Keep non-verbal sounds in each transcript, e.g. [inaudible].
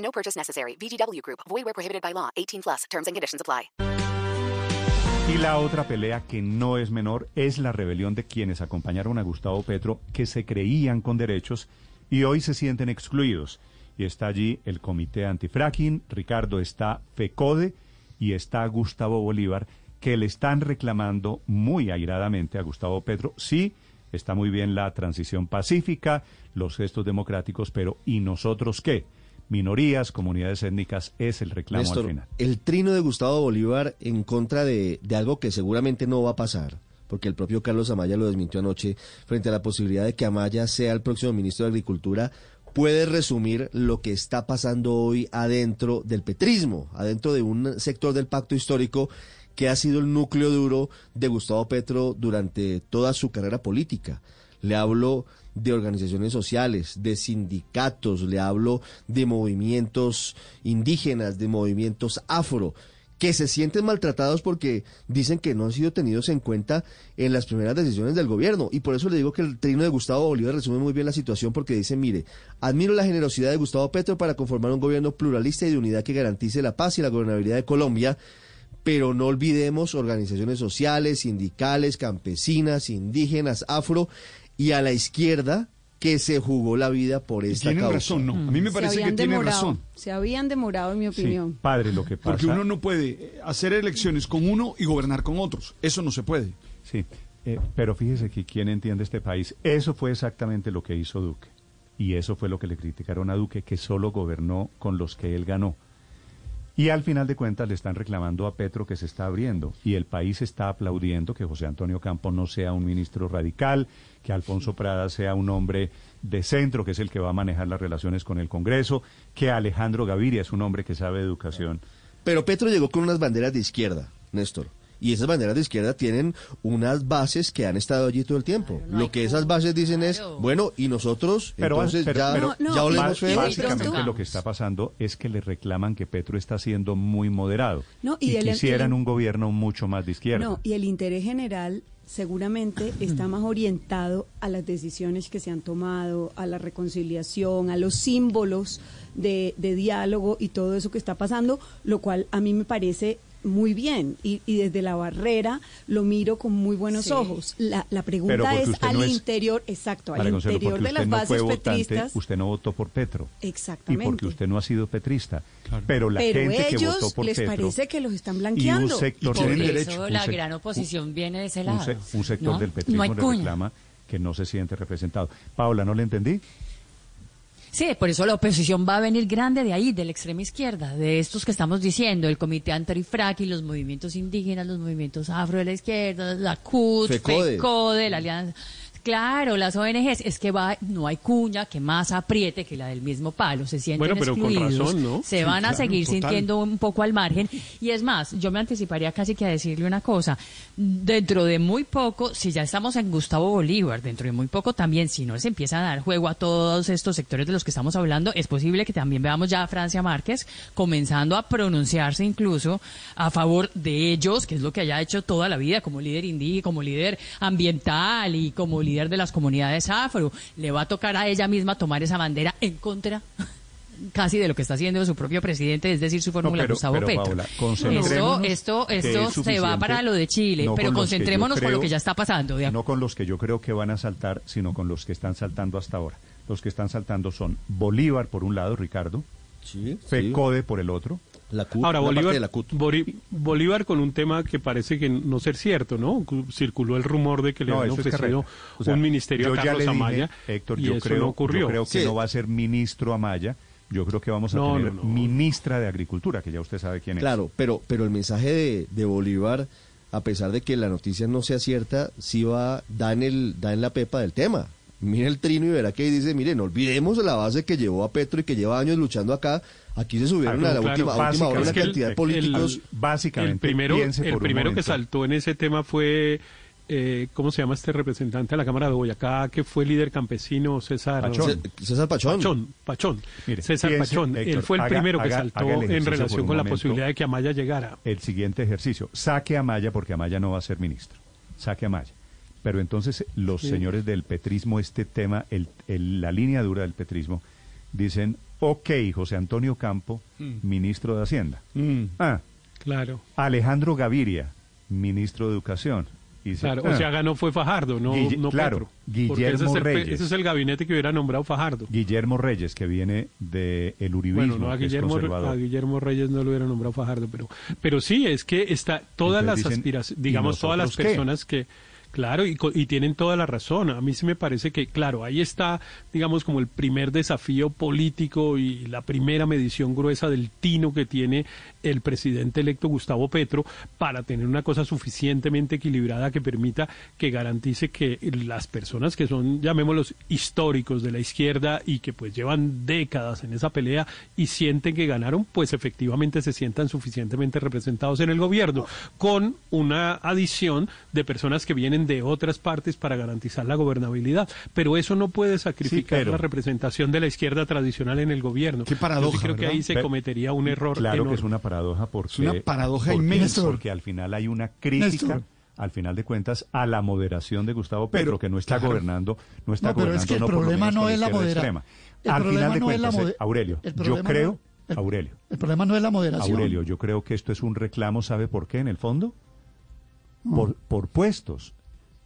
No purchase necessary. VGW Group. Void where prohibited by law. 18 plus. Terms and conditions apply. Y la otra pelea que no es menor es la rebelión de quienes acompañaron a Gustavo Petro, que se creían con derechos y hoy se sienten excluidos. Y está allí el Comité Antifracking, Ricardo está FECODE y está Gustavo Bolívar, que le están reclamando muy airadamente a Gustavo Petro. Sí, está muy bien la transición pacífica, los gestos democráticos, pero ¿y nosotros qué? Minorías, comunidades étnicas, es el reclamo Néstor, al final. el trino de Gustavo Bolívar en contra de, de algo que seguramente no va a pasar, porque el propio Carlos Amaya lo desmintió anoche, frente a la posibilidad de que Amaya sea el próximo ministro de Agricultura, puede resumir lo que está pasando hoy adentro del petrismo, adentro de un sector del pacto histórico que ha sido el núcleo duro de Gustavo Petro durante toda su carrera política. Le hablo de organizaciones sociales, de sindicatos, le hablo de movimientos indígenas, de movimientos afro, que se sienten maltratados porque dicen que no han sido tenidos en cuenta en las primeras decisiones del gobierno. Y por eso le digo que el trino de Gustavo Bolívar resume muy bien la situación porque dice, mire, admiro la generosidad de Gustavo Petro para conformar un gobierno pluralista y de unidad que garantice la paz y la gobernabilidad de Colombia, pero no olvidemos organizaciones sociales, sindicales, campesinas, indígenas, afro y a la izquierda que se jugó la vida por esta Tienen causa. razón, no. A mí me Se parece que habían tiene demorado, razón. Se habían demorado, en mi Sí, opinión. padre, lo que pasa... Porque uno no puede eh, hacer elecciones con uno y gobernar con otros. Eso no se puede. Sí, eh, pero fíjese que quien entiende este país, eso fue exactamente lo que hizo Duque. Y eso fue lo que le criticaron a Duque, que solo gobernó con los que él ganó. Y al final de cuentas le están reclamando a Petro que se está abriendo. Y el país está aplaudiendo que José Antonio Campo no sea un ministro radical, que Alfonso Prada sea un hombre de centro, que es el que va a manejar las relaciones con el Congreso, que Alejandro Gaviria es un hombre que sabe educación. Pero Petro llegó con unas banderas de izquierda, Néstor. Y esas banderas de izquierda tienen unas bases que han estado allí todo el tiempo. Lo que esas bases dicen es, bueno, y nosotros, Pero, entonces pero- ya, pero- No, ya no, olemos Bas- y- y feo. de Básicamente lo que está pasando es que le reclaman que Petro está siendo muy moderado No, y, y el- quisieran el- un gobierno mucho más de izquierda. No, y el interés general seguramente [clears throat] está más orientado a las decisiones que se han tomado, a la reconciliación, a los símbolos de, de diálogo y todo eso que está pasando, lo cual a mí me parece muy bien y, y desde la barrera lo miro con muy buenos Sí. ojos. La, la pregunta es al no es- interior, exacto, al Consuelo, interior de las no bases votante, petristas. usted no votó por Petro. Y Exactamente. porque usted no ha sido petrista. Claro. Pero la Pero gente que ellos votó por les Petro parece que los están y un blanqueando. sector, del- derecho, eso, la un gran oposición viene de ese un lado. se- un sector ¿no? del petrismo le reclama que no se siente representado. Paula, ¿no le entendí? Sí, por eso la oposición va a venir grande de ahí, de la extrema izquierda, de estos que estamos diciendo, el Comité Antifracking, los movimientos indígenas, los movimientos afro de la izquierda, la CUT, FECODE. FECODE, la Alianza. Claro, las ONGs, es que va, no hay cuña que más apriete que la del mismo palo, se sienten Bueno, pero con excluidos, razón, ¿no? se Sí, van a claro, seguir total. sintiendo un poco al margen. Y es más, yo me anticiparía casi que a decirle una cosa, dentro de muy poco, si ya estamos en Gustavo Bolívar, dentro de muy poco también, si no les empieza a dar juego a todos estos sectores de los que estamos hablando, es posible que también veamos ya a Francia Márquez comenzando a pronunciarse incluso a favor de ellos, que es lo que haya hecho toda la vida como líder indígena, como líder ambiental y como líder de las comunidades afro. Le va a tocar a ella misma tomar esa bandera en contra [laughs] casi de lo que está haciendo su propio presidente, es decir, su fórmula pero- Gustavo pero, Petro. Paola, esto, concentrémonos esto, que esto es se va para lo de Chile, no pero con concentrémonos con lo que ya está pasando. de No con los que yo creo que van a saltar, sino con los que están saltando hasta ahora. Los que están saltando son Bolívar por un lado, Ricardo, Sí, sí. FECODE por el otro. La CUT, Ahora, Bolívar, de la CUT. Bolívar con un tema que parece que no ser cierto, ¿no? Cu- Circuló el rumor de que le No, habían eso es ofrecido carrera. O sea, un ministerio yo a ya Carlos dije, Amaya Héctor, y yo eso creo, no ocurrió. yo creo que Sí. no va a ser ministro Amaya. Yo creo que vamos a No, tener no, no. ministra de Agricultura, que ya usted sabe quién es. Claro, pero, pero el mensaje de, de Bolívar, a pesar de que la noticia no sea cierta, sí va, da en, el, da en la pepa del tema. Mire el trino y verá que dice, mire, no olvidemos la base que llevó a Petro y que lleva años luchando acá. Aquí se subieron Ah, a la claro, última, última hora una el- cantidad de políticos. el- Básicamente, el primero, el primero que saltó en ese tema fue, eh, ¿cómo se llama este representante de la Cámara de Boyacá, que fue líder campesino, César Pachón. César Pachón. Pachón, Pachón. Mire, César piense, Pachón. Héctor, Él fue el haga- primero que saltó haga en relación con la posibilidad de que Amaya llegara. el siguiente ejercicio. Saque a Maya porque Amaya no va a ser ministro. Saque a Maya. Pero entonces los señores del petrismo, este tema, el, el- la línea dura del petrismo, dicen, ok, José Antonio Campo, ministro de Hacienda. Ah, Claro. Alejandro Gaviria, ministro de Educación. Y dice, Claro, ah, o sea, ganó fue Fajardo, no, Guille- no claro, Petro. Guillermo ese es, el, Reyes. ese es el gabinete que hubiera nombrado Fajardo. Guillermo Reyes, que viene del el uribismo, Bueno, no, a que Guillermo, conservador. a Guillermo Reyes no lo hubiera nombrado Fajardo, pero, pero sí, es que está todas Entonces las dicen, aspiraciones, ¿y digamos, todas las qué? personas que, claro, y, y tienen toda la razón. A mí sí me parece que, claro, ahí está, digamos, como el primer desafío político y la primera medición gruesa del tino que tiene el presidente electo Gustavo Petro para tener una cosa suficientemente equilibrada que permita que garantice que las personas que son, llamémoslos, históricos de la izquierda y que pues llevan décadas en esa pelea y sienten que ganaron, pues efectivamente se sientan suficientemente representados en el gobierno, con una adición de personas que vienen de otras partes para garantizar la gobernabilidad. Pero eso no puede sacrificar pero- la representación de la izquierda tradicional en el gobierno. Qué paradoja, Yo sí creo que ahí se cometería un error Claro enorme. que es una paradoja porque... Es una paradoja porque- inmensa. Porque al final hay una crítica... Néstor. Al final de cuentas, a la moderación de Gustavo Petro, Pero, que no está claro. gobernando, no está No, pero gobernando es que el no problema no es la moderación. Al final de no cuentas, Aurelio, el yo creo, el- Aurelio, El problema no es la moderación. Aurelio, yo creo que esto es un reclamo, ¿sabe por qué en el fondo? Por, por puestos.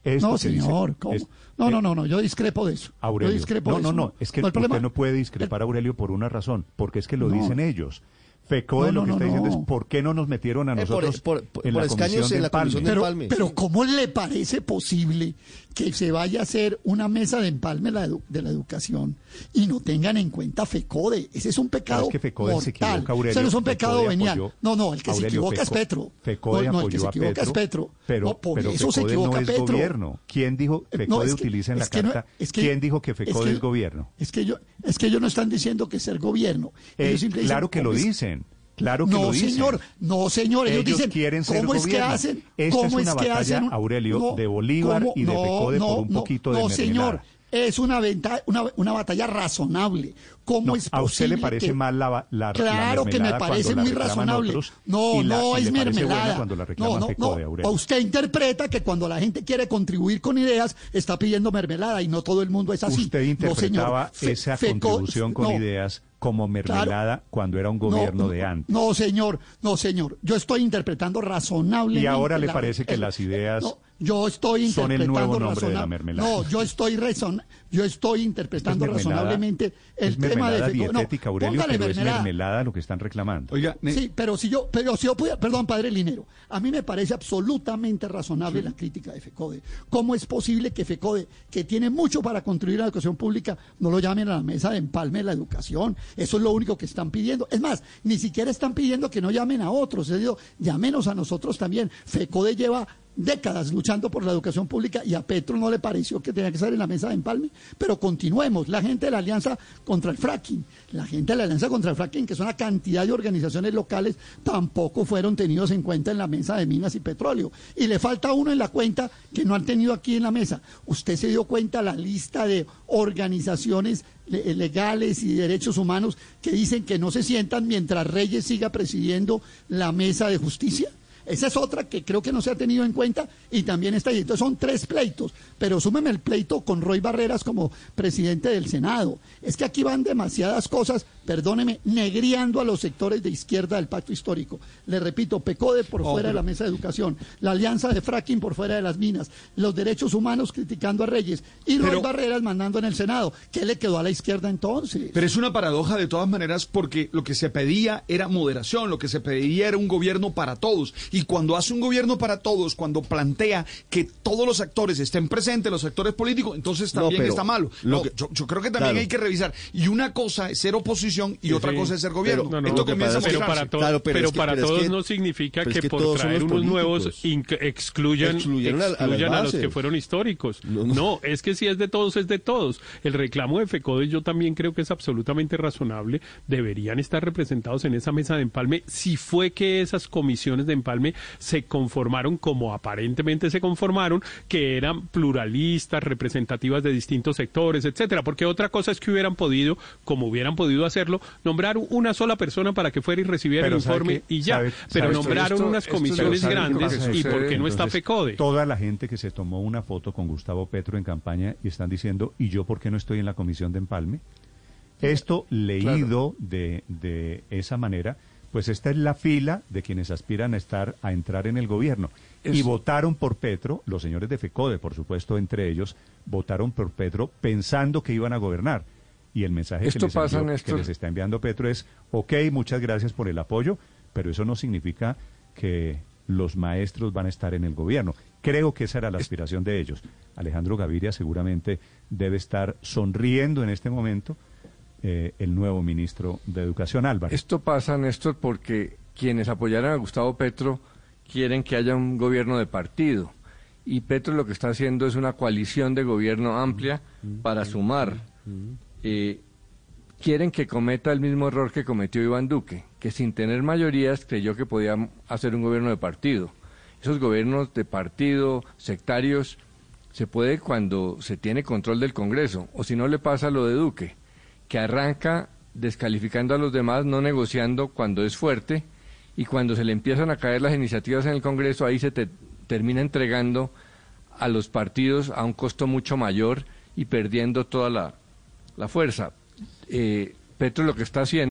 Esto no, dice- señor. ¿cómo? es- no, no, no, no, yo discrepo de eso. Aurelio, yo discrepo no, de no, eso. no, es que el usted problema- no puede discrepar, Aurelio, por una razón, porque es que lo dicen ellos. FECODE No, lo que está no, diciendo es por qué no nos metieron a Eh, por- nosotros por- por- en por la escaños comisión en la comisión pero, empalme. pero ¿cómo le parece posible que se vaya a hacer una mesa de empalme la edu- de la educación y no tengan en cuenta FECODE? Ese es un pecado es que FECODE se mortal. equivoca, Aurelio. Ese no es un pecado venial. no, no, el que se equivoca es Petro. FECODE no, no, el que se a equivoca es Petro. Pero, No, por pero eso se equivoca no es Petro. gobierno. ¿Quién dijo FECODE no, es que- utiliza en la es carta? es que- ¿Quién dijo que es FECODE que- es gobierno? Es que, yo, es que ellos no están diciendo que ser gobierno. Eh, claro que lo ¿cómo es- dicen. Claro que no, lo dicen. señor, no, señor. Ellos, Ellos dicen, quieren ser ¿cómo es que hacen? Esta ¿Cómo es una que batalla, hacen un- Aurelio, de Bolívar y de FECODE por un poquito de No, mermelada. señor, es una, venta, una, una batalla razonable. ¿Cómo No, es ¿A usted le posible parece que- mal la, la- la Claro que me parece muy razonable. otros no, la- no es mermelada. cuando la no, no, no. Aurelio? O usted interpreta que cuando la gente quiere contribuir con ideas está pidiendo mermelada y no todo el mundo es así. Usted No, interpretaba señor. Esa contribución con no. ideas como mermelada cuando era un gobierno No, de antes. No, señor, no, señor. Yo estoy interpretando razonablemente. Y ahora le la- parece que el- las ideas no, yo estoy son el interpretando nuevo nombre de la mermelada. No, yo estoy razon- yo estoy interpretando razonablemente el es tema de feco- no, dietética, Aurelio, póngale pero es mermelada. mermelada lo que están reclamando. Oiga, Sí, pero si yo, pero si yo pudiera, perdón, padre Linero, a mí me parece absolutamente razonable la crítica de FECODE. ¿Cómo es posible que FECODE, que tiene mucho para contribuir a la educación pública, no lo llamen a la mesa de empalme de la educación? Eso es lo único que están pidiendo. Es más, ni siquiera están pidiendo que no llamen a otros, es decir, llámenos a nosotros también. FECODE lleva décadas luchando por la educación pública y a Petro no le pareció que tenía que estar en la mesa de empalme, pero continuemos. La gente de la Alianza contra el Fracking, la gente de la Alianza contra el Fracking, que es una cantidad de organizaciones locales, tampoco fueron tenidos en cuenta en la mesa de minas y petróleo. Y le falta uno en la cuenta que no han tenido aquí en la mesa. Usted se dio cuenta la lista de organizaciones le- legales y de derechos humanos que dicen que no se sientan mientras Reyes siga presidiendo la mesa de justicia. Esa es otra que creo que no se ha tenido en cuenta y también está ahí. Entonces son tres pleitos, pero súmeme el pleito con Roy Barreras como presidente del Senado. Es que aquí van demasiadas cosas, perdóneme, negriando a los sectores de izquierda del pacto histórico. Le repito, PECODE por Oh, fuera de la mesa de educación, la alianza de fracking por fuera de las minas, los derechos humanos criticando a Reyes y Roy Pero- Barreras mandando en el Senado. ¿Qué le quedó a la izquierda entonces? Pero es una paradoja de todas maneras porque lo que se pedía era moderación, lo que se pedía era un gobierno para todos. Y cuando hace un gobierno para todos, cuando plantea que todos los actores estén presentes, los actores políticos, entonces No, también pero está malo. lo No, que- yo, yo creo que también Claro. hay que revisar. Y una cosa es ser oposición y otra Sí. cosa es ser gobierno. Pero- no, no, Esto comienza. Pero para, to- Claro, pero pero es que- para pero es todos que- no significa que, por todos traer unos nuevos políticos. excluyan, Excluyeron a- a las excluyan a, los que fueron históricos. No, No, no. es que si es de todos, es de todos. El reclamo de FECODE yo también creo que es absolutamente razonable. Deberían estar representados en esa mesa de empalme. Si fue que esas comisiones de empalme se conformaron como aparentemente se conformaron, que eran pluralistas, representativas de distintos sectores, etcétera. Porque otra cosa es que hubieran podido, como hubieran podido hacerlo, nombrar una sola persona para que fuera y recibiera Pero el ¿sabe informe y ya. ¿Sabe- pero sabe- nombraron esto- unas comisiones grandes y por qué no está FECODE. Toda la gente que se tomó una foto con Gustavo Petro en campaña y están diciendo, ¿y yo por qué no estoy en la comisión de empalme? Esto leído de, de esa manera, pues esta es la fila de quienes aspiran a estar a entrar en el gobierno. Y votaron por Petro, los señores de FECODE, por supuesto, entre ellos, votaron por Petro pensando que iban a gobernar. Y el mensaje Esto que, les pasa, envió- que les está enviando Petro es, ok, muchas gracias por el apoyo, pero eso no significa que los maestros van a estar en el gobierno. Creo que esa era la aspiración de ellos. Alejandro Gaviria seguramente debe estar sonriendo en este momento eh, el nuevo ministro de Educación, Álvaro. Esto pasa, Néstor, porque quienes apoyaron a Gustavo Petro quieren que haya un gobierno de partido. Y Petro lo que está haciendo es una coalición de gobierno amplia para sumar. Eh, quieren que cometa el mismo error que cometió Iván Duque, que sin tener mayorías creyó que podía hacer un gobierno de partido. Esos gobiernos de partido, sectarios, se puede cuando se tiene control del Congreso, o si no le pasa lo de Duque, que arranca descalificando a los demás, no negociando cuando es fuerte, y cuando se le empiezan a caer las iniciativas en el Congreso, ahí se te- termina entregando a los partidos a un costo mucho mayor y perdiendo toda la, la fuerza. Eh, Petro lo que está haciendo.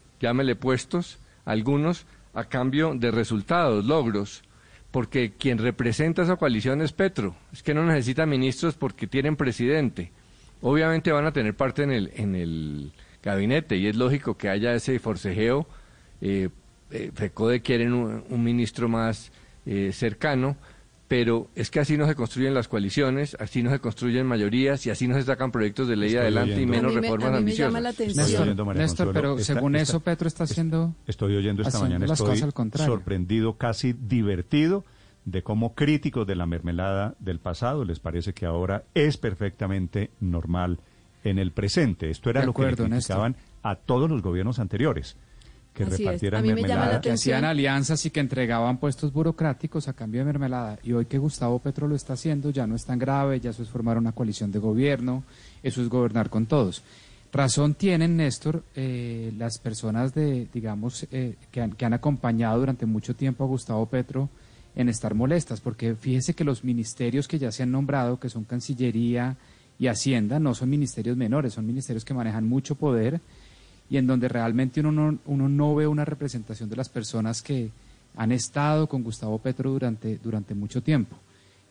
llámele puestos, algunos, a cambio de resultados, logros, porque quien representa esa coalición es Petro. Es que no necesita ministros porque tienen presidente. Obviamente van a tener parte en el, en el gabinete y es lógico que haya ese forcejeo. Eh, eh, FECODE quieren un, un ministro más eh, cercano, pero es que así no se construyen las coaliciones, así no se construyen mayorías y así no se sacan proyectos de ley Estoy adelante y menos A mí me- reformas a mí me ambiciosas. llama la atención. Estoy oyendo, María Néstor, Consuelo, pero según eso Petro está haciendo... Estoy oyendo esta mañana, las estoy cosas al contrario. sorprendido, casi divertido, de cómo críticos de la mermelada del pasado les parece que ahora es perfectamente normal en el presente. Esto era De lo que Néstor. criticaban a todos los gobiernos anteriores, que Así repartieran A mí me llama la mermelada. que hacían alianzas y que entregaban puestos burocráticos a cambio de mermelada. Y hoy que Gustavo Petro lo está haciendo, ya no es tan grave, ya eso es formar una coalición de gobierno, eso es gobernar con todos. Razón tienen, Néstor, eh, las personas de, digamos, eh, que, han, que han acompañado durante mucho tiempo a Gustavo Petro en estar molestas, porque fíjese que los ministerios que ya se han nombrado, que son Cancillería y Hacienda, no son ministerios menores, son ministerios que manejan mucho poder y en donde realmente uno no, uno no ve una representación de las personas que han estado con Gustavo Petro durante, mucho tiempo.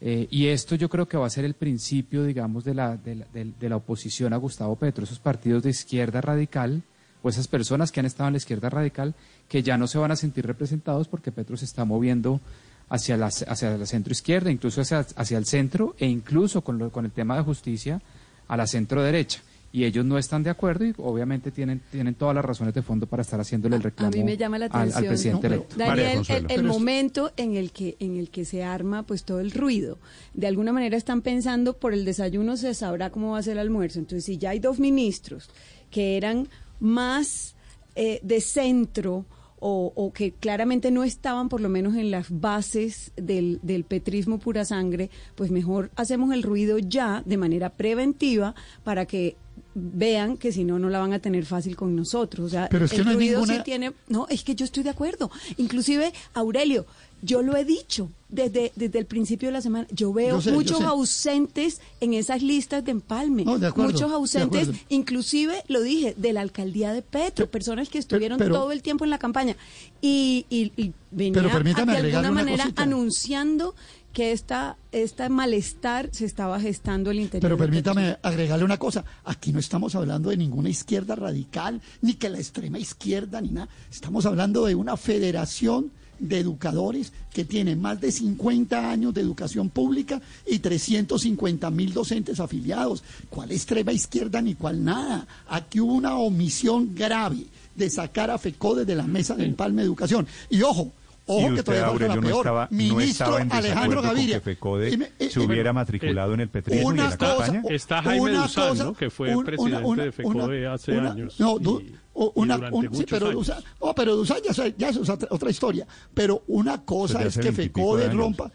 Eh, y esto yo creo que va a ser el principio, digamos, de la, de, la, de- de la oposición a Gustavo Petro, esos partidos de izquierda radical, o esas personas que han estado en la izquierda radical, que ya no se van a sentir representados porque Petro se está moviendo hacia la, hacia la centro izquierda, incluso hacia, hacia el centro, e incluso con, lo- con el tema de justicia, a la centro derecha. Y ellos no están de acuerdo y obviamente tienen, tienen todas las razones de fondo para estar haciéndole el A reclamo mí me llama la al- al, atención, presidente no, electo. Daniel, el, el momento en el que en el que se arma pues todo el ruido. De alguna manera están pensando por el desayuno se sabrá cómo va a ser el almuerzo. Entonces, si ya hay dos ministros que eran más eh, de centro o, o que claramente no estaban por lo menos en las bases del, del petrismo pura sangre, pues mejor hacemos el ruido ya de manera preventiva para que vean que si no, no la van a tener fácil con nosotros. O sea, Pero es que el no hay ruido sí ninguna- tiene... No, es que yo estoy de acuerdo. Inclusive, Aurelio, yo lo he dicho desde, desde el principio de la semana. Yo veo Yo sé, yo muchos ausentes en esas listas de empalme. No, de acuerdo, muchos ausentes, inclusive, lo dije, de la alcaldía de Petro, personas que estuvieron pero- todo el tiempo en la campaña. Y, y, y venía de alguna una manera cosita. anunciando que esta, esta malestar se estaba gestando al interior. Pero permítame agregarle una cosa. Aquí no estamos hablando de ninguna izquierda radical, ni que la extrema izquierda, ni nada. Estamos hablando de una federación de educadores que tiene más de 50 años de educación pública y 350 mil docentes afiliados. ¿Cuál extrema izquierda ni cuál nada? Aquí hubo una omisión grave de sacar a FECODE de la mesa de empalme de educación. Y ojo, y ojo que usted, todavía falta Aurelio, la no peor. estaba, no Ministro estaba en Alejandro Gaviria. que FECODE Y me- y- se y- hubiera matriculado en el petrismo y en una la cosa- campaña. Está Jaime una Duzán, cosa- ¿no? que fue un- presidente una- de FECODE una- hace una- años. No, du- y- y una, durante un- sí, muchos pero años. Duzán, no, pero Duzán ya, ya es otra, historia. Pero una cosa es que FECODE rompa.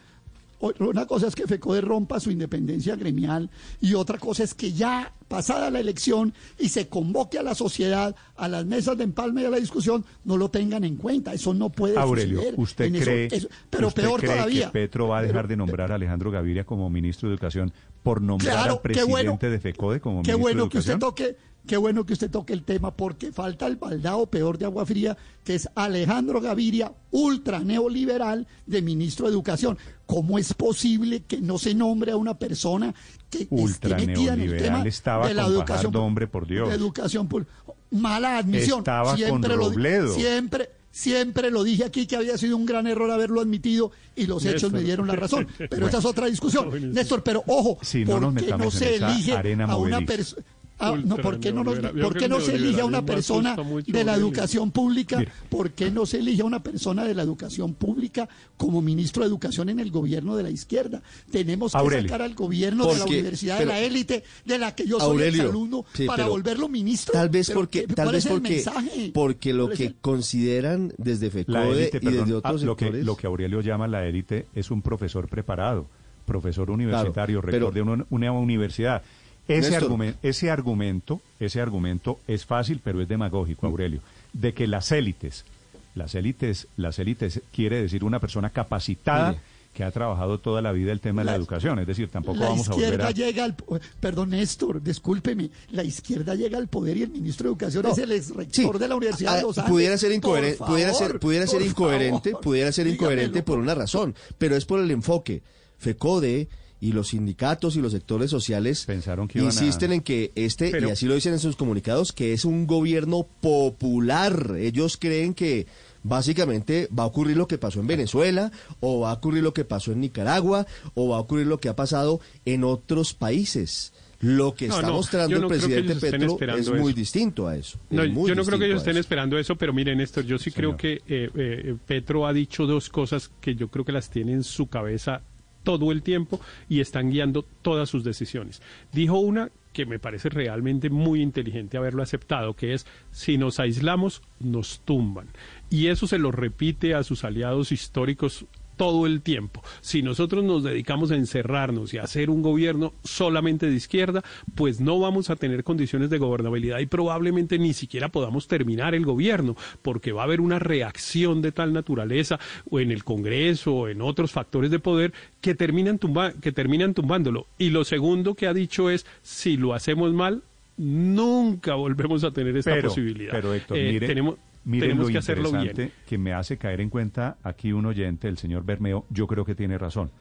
Una cosa es que FECODE rompa su independencia gremial y otra cosa es que ya pasada la elección y se convoque a la sociedad, a las mesas de empalme y a la discusión, no lo tengan en cuenta. Eso no puede Aurelio, suceder. ¿usted En cree, eso- pero usted peor cree todavía. que Petro va a dejar de nombrar a Alejandro Gaviria como ministro de Educación por nombrar Claro, al qué presidente bueno. de FECODE como Qué ministro bueno de que usted Educación? toque, qué bueno que usted toque el tema, porque falta el baldado peor de agua fría, que es Alejandro Gaviria, ultra neoliberal de ministro de Educación. ¿Cómo es posible que no se nombre a una persona que esté Ultra metida en el tema estaba de la con educación? Fajardo, hombre, por Dios. de educación pública? Mala admisión. Estaba con siempre lo di- Robledo. Siempre. Siempre lo dije aquí que había sido un gran error haberlo admitido y los hechos me dieron la razón. [laughs] Pero Bueno. esa es otra discusión. Néstor, pero ojo, Si no nos ¿por qué no se elige arena a una persona? Ah, no, ¿por qué no, nos- neoliberal. ¿por Yo qué creo no se el elige a una persona de la educación pública? Mire. ¿Por qué no se elige a una persona de la educación pública como ministro de Educación en el gobierno de la izquierda? Tenemos que Aurelio. sacar al gobierno de la universidad de la élite, de la que yo soy Aurelio, exalumno, sí, para pero volverlo ministro. Tal vez porque, ¿qué- tal vez el porque, porque lo ¿Cuál es que el- consideran desde FECODE élite, y perdón, desde ah, otros lo, que, lo que Aurelio llama la élite es un profesor preparado, profesor universitario, Claro, rector de una, una universidad. Ese, Néstor. argumen- ese argumento, ese argumento es fácil, pero es Mm. demagógico, Aurelio, de que las élites, las élites, las élites quiere decir una persona capacitada Mire. que ha trabajado toda la vida el tema de la, La- educación, es decir, tampoco la vamos a volver izquierda a llega al perdón Néstor, discúlpeme, la izquierda llega al poder y el ministro de Educación No. es el ex rector de la Universidad Ah, de Los pudiera ser incoherente, pudiera ser, favor, pudiera ser incoherente, favor, pudiera ser incoherente por una razón, pero es por el enfoque. FECODE y los sindicatos y los sectores sociales Pensaron que iban a- insisten en que este, Pero- y así lo dicen en sus comunicados, que es un gobierno popular. Ellos creen que básicamente va a ocurrir lo que pasó en Venezuela, o va a ocurrir lo que pasó en Nicaragua, o va a ocurrir lo que ha pasado en otros países. Lo que No, está no, mostrando el presidente Petro es muy eso. distinto a eso. Es yo no creo que ellos estén eso. esperando eso, pero miren, Néstor, yo sí creo que eh, eh, Petro ha dicho dos cosas que yo creo que las tiene en su cabeza todo el tiempo y están guiando todas sus decisiones. Dijo una que me parece realmente muy inteligente haberlo aceptado, que es si nos aislamos, nos tumban. Y eso se lo repite a sus aliados históricos todo el tiempo. Si nosotros nos dedicamos a encerrarnos y a hacer un gobierno solamente de izquierda, pues no vamos a tener condiciones de gobernabilidad y probablemente ni siquiera podamos terminar el gobierno, porque va a haber una reacción de tal naturaleza o en el Congreso o en otros factores de poder que terminan, tumba- que terminan tumbándolo. Y lo segundo que ha dicho es, si lo hacemos mal, nunca volvemos a tener esta pero, posibilidad. Pero Héctor, Eh, mire, tenemos, mire tenemos lo que hacerlo interesante bien. que me hace caer en cuenta aquí un oyente, el señor Bermeo, yo creo que tiene razón.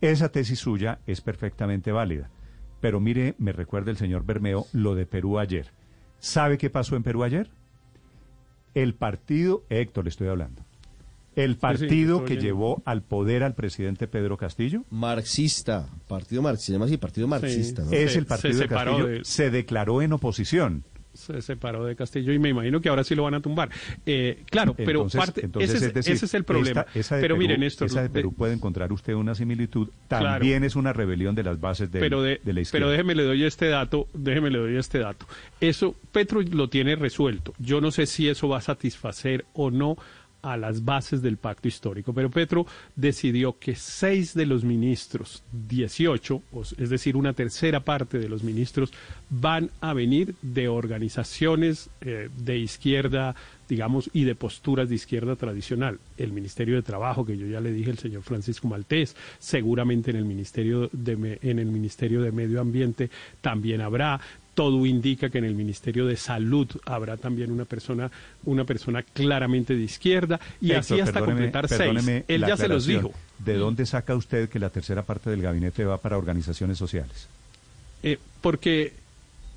Esa tesis suya es perfectamente válida. Pero mire, me recuerda el señor Bermeo lo de Perú ayer. ¿Sabe qué pasó en Perú ayer? El partido, Héctor, le estoy hablando. El partido que oyendo. llevó al poder al presidente Pedro Castillo Marxista, partido marxista, se llama así, partido marxista. ¿no? es Se- el partido se de Castillo, de- se declaró en oposición. Se separó de Castillo y me imagino que ahora sí lo van a tumbar. Eh, claro, pero Entonces- parte, entonces, ese, es, es decir, ese es el problema. esta- esa de pero Perú- miren, esa de de- Perú puede encontrar usted una similitud. Claro. También es una rebelión de las bases del- pero de, de la izquierda. pero déjeme le doy este dato, déjeme le doy este dato. Eso Petro lo tiene resuelto. Yo no sé si eso va a satisfacer o no a las bases del pacto histórico. Pero Petro decidió que seis de los ministros, 18, es decir, una tercera parte de los ministros, van a venir de organizaciones eh, de izquierda, digamos, y de posturas de izquierda tradicional. El Ministerio de Trabajo, que yo ya le dije, el señor Francisco Maltés, seguramente en el Ministerio de, en el Ministerio de Medio Ambiente también habrá. Todo indica que en el Ministerio de Salud habrá también una persona, una persona claramente de izquierda, y así hasta completar seis. Él ya se los dijo. ¿De dónde saca usted que la tercera parte del gabinete va para organizaciones sociales? Eh, porque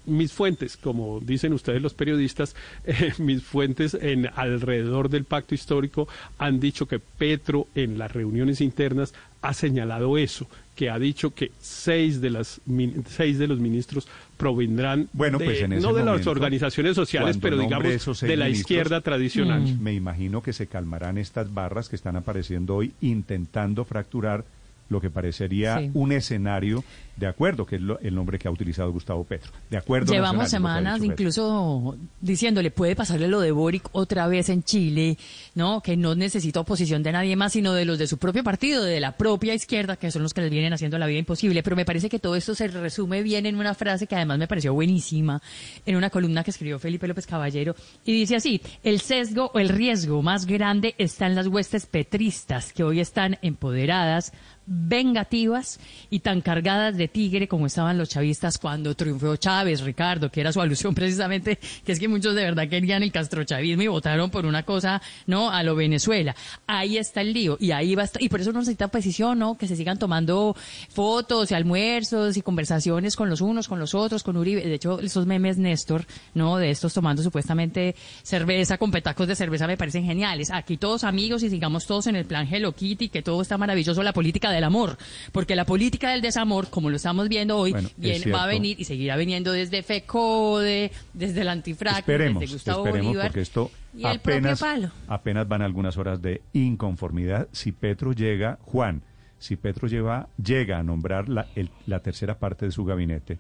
mis fuentes, como dicen ustedes los periodistas, [laughs] eh, mis fuentes en alrededor del pacto histórico han dicho que Petro en las reuniones internas ha señalado eso, que ha dicho que seis de las seis de los ministros provendrán bueno, pues no de las organizaciones sociales, pero digamos de la izquierda tradicional. Mm. Me imagino que se calmarán estas barras que están apareciendo hoy intentando fracturar lo que parecería un escenario de acuerdo, que es el nombre que ha utilizado Gustavo Petro. De acuerdo. Llevamos semanas incluso diciéndole, puede pasarle lo de Boric otra vez en Chile, ¿no? Que no necesita oposición de nadie más, sino de los de su propio partido, de la propia izquierda, que son los que les vienen haciendo la vida imposible. Pero me parece que todo esto se resume bien en una frase que además me pareció buenísima, en una columna que escribió Felipe López Caballero, y dice así, el sesgo o el riesgo más grande está en las huestes petristas, que hoy están empoderadas, vengativas y tan cargadas de tigre como estaban los chavistas cuando triunfó Chávez, Ricardo, que era su alusión precisamente, que es que muchos de verdad querían el castrochavismo y votaron por una cosa, ¿no? A lo Venezuela. Ahí está el lío y ahí va a estar, y por eso no necesita oposición, ¿no? Que se sigan tomando fotos y almuerzos y conversaciones con los unos, con los otros, con Uribe. De hecho, esos memes, Néstor, ¿no? De estos tomando supuestamente cerveza con petacos de cerveza me parecen geniales. Aquí todos amigos y sigamos todos en el plan Hello Kitty, que todo está maravilloso, la política del amor. Porque la política del desamor, como lo estamos viendo hoy, va a venir y seguirá viniendo desde FECODE, desde el antifrac, desde Gustavo esperemos porque esto apenas, apenas van algunas horas de inconformidad. Si Petro llega, Juan, si Petro lleva, llega a nombrar la, la tercera parte de su gabinete,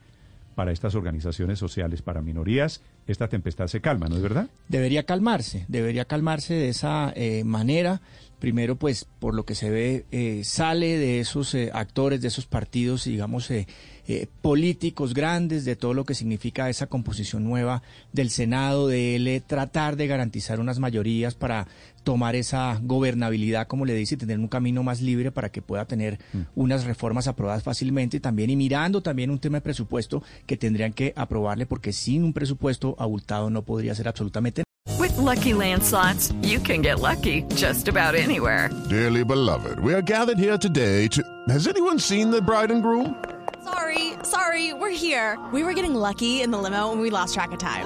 para estas organizaciones sociales, para minorías, esta tempestad se calma, ¿no es verdad? Debería calmarse, debería calmarse de esa eh, manera. Primero, pues, por lo que se ve, eh, sale de esos eh, actores, de esos partidos, digamos, eh, políticos grandes, de todo lo que significa esa composición nueva del Senado, de él tratar de garantizar unas mayorías para tomar esa gobernabilidad, como le dice, y tener un camino más libre para que pueda tener mm. unas reformas aprobadas fácilmente y también, y mirando también un tema de presupuesto que tendrían que aprobarle, porque sin un presupuesto abultado no podría ser absolutamente With lucky landslots, you can get lucky just about anywhere. Dearly beloved, we are gathered here today to. Has anyone seen the bride and groom? Sorry, sorry, we're here. We were getting lucky in the limo and we lost track of time.